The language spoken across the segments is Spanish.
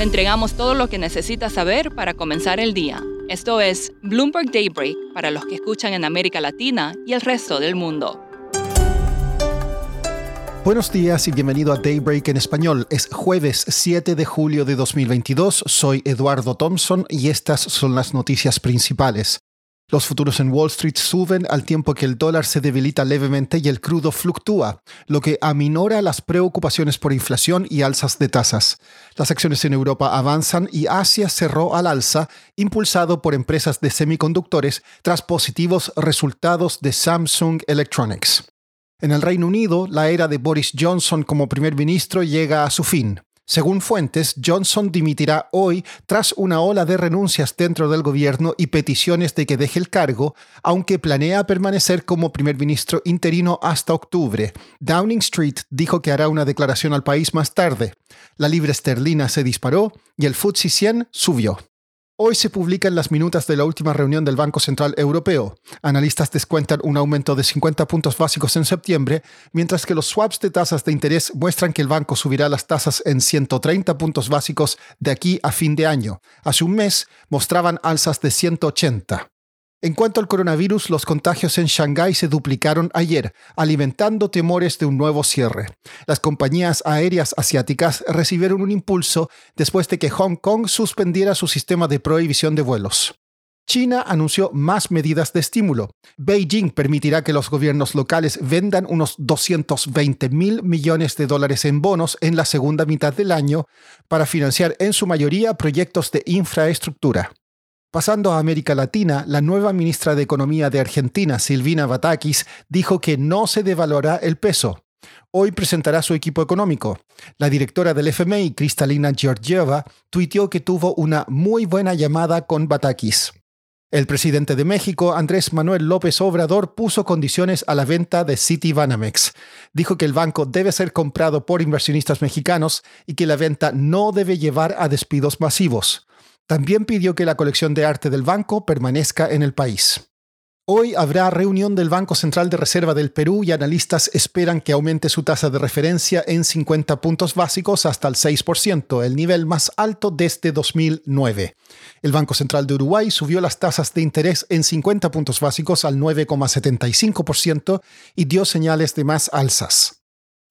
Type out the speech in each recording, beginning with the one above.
Le entregamos todo lo que necesita saber para comenzar el día. Esto es Bloomberg Daybreak para los que escuchan en América Latina y el resto del mundo. Buenos días y bienvenido a Daybreak en español. Es jueves 7 de julio de 2022. Soy Eduardo Thompson y estas son las noticias principales. Los futuros en Wall Street suben al tiempo que el dólar se debilita levemente y el crudo fluctúa, lo que aminora las preocupaciones por inflación y alzas de tasas. Las acciones en Europa avanzan y Asia cerró al alza, impulsado por empresas de semiconductores tras positivos resultados de Samsung Electronics. En el Reino Unido, la era de Boris Johnson como primer ministro llega a su fin. Según fuentes, Johnson dimitirá hoy tras una ola de renuncias dentro del gobierno y peticiones de que deje el cargo, aunque planea permanecer como primer ministro interino hasta octubre. Downing Street dijo que hará una declaración al país más tarde. La libra esterlina se disparó y el FTSE 100 subió. Hoy se publican las minutas de la última reunión del Banco Central Europeo. Analistas descuentan un aumento de 50 puntos básicos en septiembre, mientras que los swaps de tasas de interés muestran que el banco subirá las tasas en 130 puntos básicos de aquí a fin de año. Hace un mes mostraban alzas de 180. En cuanto al coronavirus, los contagios en Shanghái se duplicaron ayer, alimentando temores de un nuevo cierre. Las compañías aéreas asiáticas recibieron un impulso después de que Hong Kong suspendiera su sistema de prohibición de vuelos. China anunció más medidas de estímulo. Beijing permitirá que los gobiernos locales vendan unos 220 mil millones de dólares en bonos en la segunda mitad del año para financiar en su mayoría proyectos de infraestructura. Pasando a América Latina, la nueva ministra de Economía de Argentina, Silvina Batakis, dijo que no se devaluará el peso. Hoy presentará su equipo económico. La directora del FMI, Cristalina Georgieva, tuiteó que tuvo una muy buena llamada con Batakis. El presidente de México, Andrés Manuel López Obrador, puso condiciones a la venta de Citibanamex. Dijo que el banco debe ser comprado por inversionistas mexicanos y que la venta no debe llevar a despidos masivos. También pidió que la colección de arte del banco permanezca en el país. Hoy habrá reunión del Banco Central de Reserva del Perú y analistas esperan que aumente su tasa de referencia en 50 puntos básicos hasta el 6%, el nivel más alto desde 2009. El Banco Central de Uruguay subió las tasas de interés en 50 puntos básicos al 9,75% y dio señales de más alzas.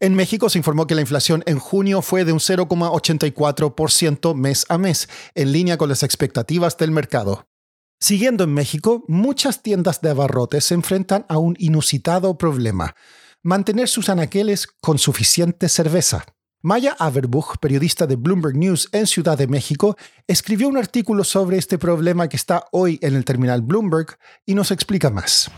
En México se informó que la inflación en junio fue de un 0,84% mes a mes, en línea con las expectativas del mercado. Siguiendo en México, muchas tiendas de abarrotes se enfrentan a un inusitado problema, mantener sus anaqueles con suficiente cerveza. Maya Averbuch, periodista de Bloomberg News en Ciudad de México, escribió un artículo sobre este problema que está hoy en el terminal Bloomberg y nos explica más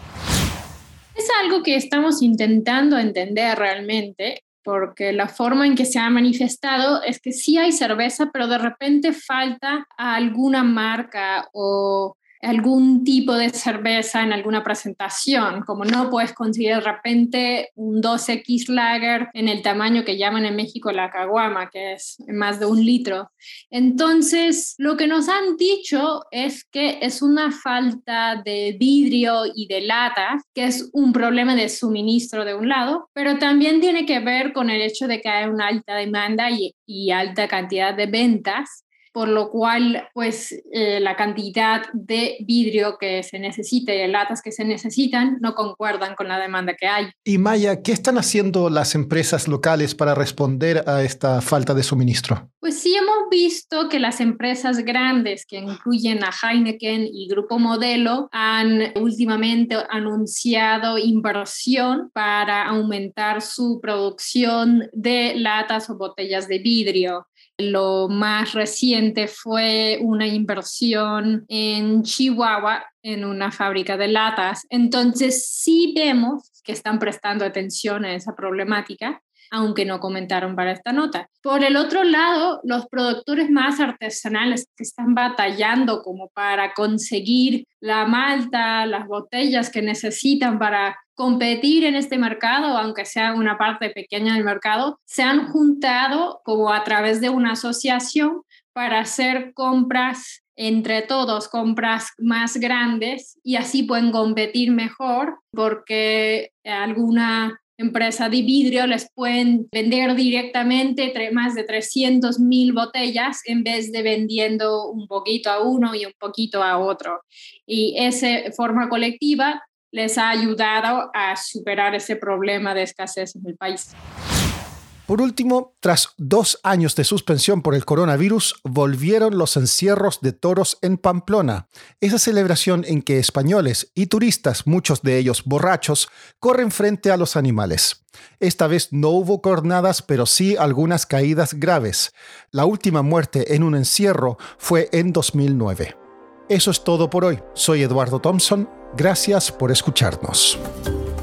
algo que estamos intentando entender realmente, porque la forma en que se ha manifestado es que sí hay cerveza, pero de repente falta alguna marca o algún tipo de cerveza en alguna presentación, como no puedes conseguir de repente un 2X Lager en el tamaño que llaman en México la caguama, que es más de un litro. Entonces, lo que nos han dicho es que es una falta de vidrio y de lata, que es un problema de suministro de un lado, pero también tiene que ver con el hecho de que hay una alta demanda y alta cantidad de ventas por lo cual pues eh, la cantidad de vidrio que se necesita y de latas que se necesitan no concuerdan con la demanda que hay. Y Maya, ¿qué están haciendo las empresas locales para responder a esta falta de suministro? Pues sí hemos visto que las empresas grandes que incluyen a Heineken y Grupo Modelo han últimamente anunciado inversión para aumentar su producción de latas o botellas de vidrio. Lo más reciente fue una inversión en Chihuahua en una fábrica de latas. Entonces sí vemos que están prestando atención a esa problemática aunque no comentaron para esta nota. Por el otro lado, los productores más artesanales que están batallando como para conseguir la malta, las botellas que necesitan para competir en este mercado, aunque sea una parte pequeña del mercado, se han juntado como a través de una asociación para hacer compras entre todos, compras más grandes y así pueden competir mejor porque alguna empresa de vidrio les pueden vender directamente más de 300 mil botellas en vez de vendiendo un poquito a uno y un poquito a otro. Y esa forma colectiva les ha ayudado a superar ese problema de escasez en el país. Por último, tras dos años de suspensión por el coronavirus, volvieron los encierros de toros en Pamplona, esa celebración en que españoles y turistas, muchos de ellos borrachos, corren frente a los animales. Esta vez no hubo cornadas, pero sí algunas caídas graves. La última muerte en un encierro fue en 2009. Eso es todo por hoy. Soy Eduardo Thompson. Gracias por escucharnos.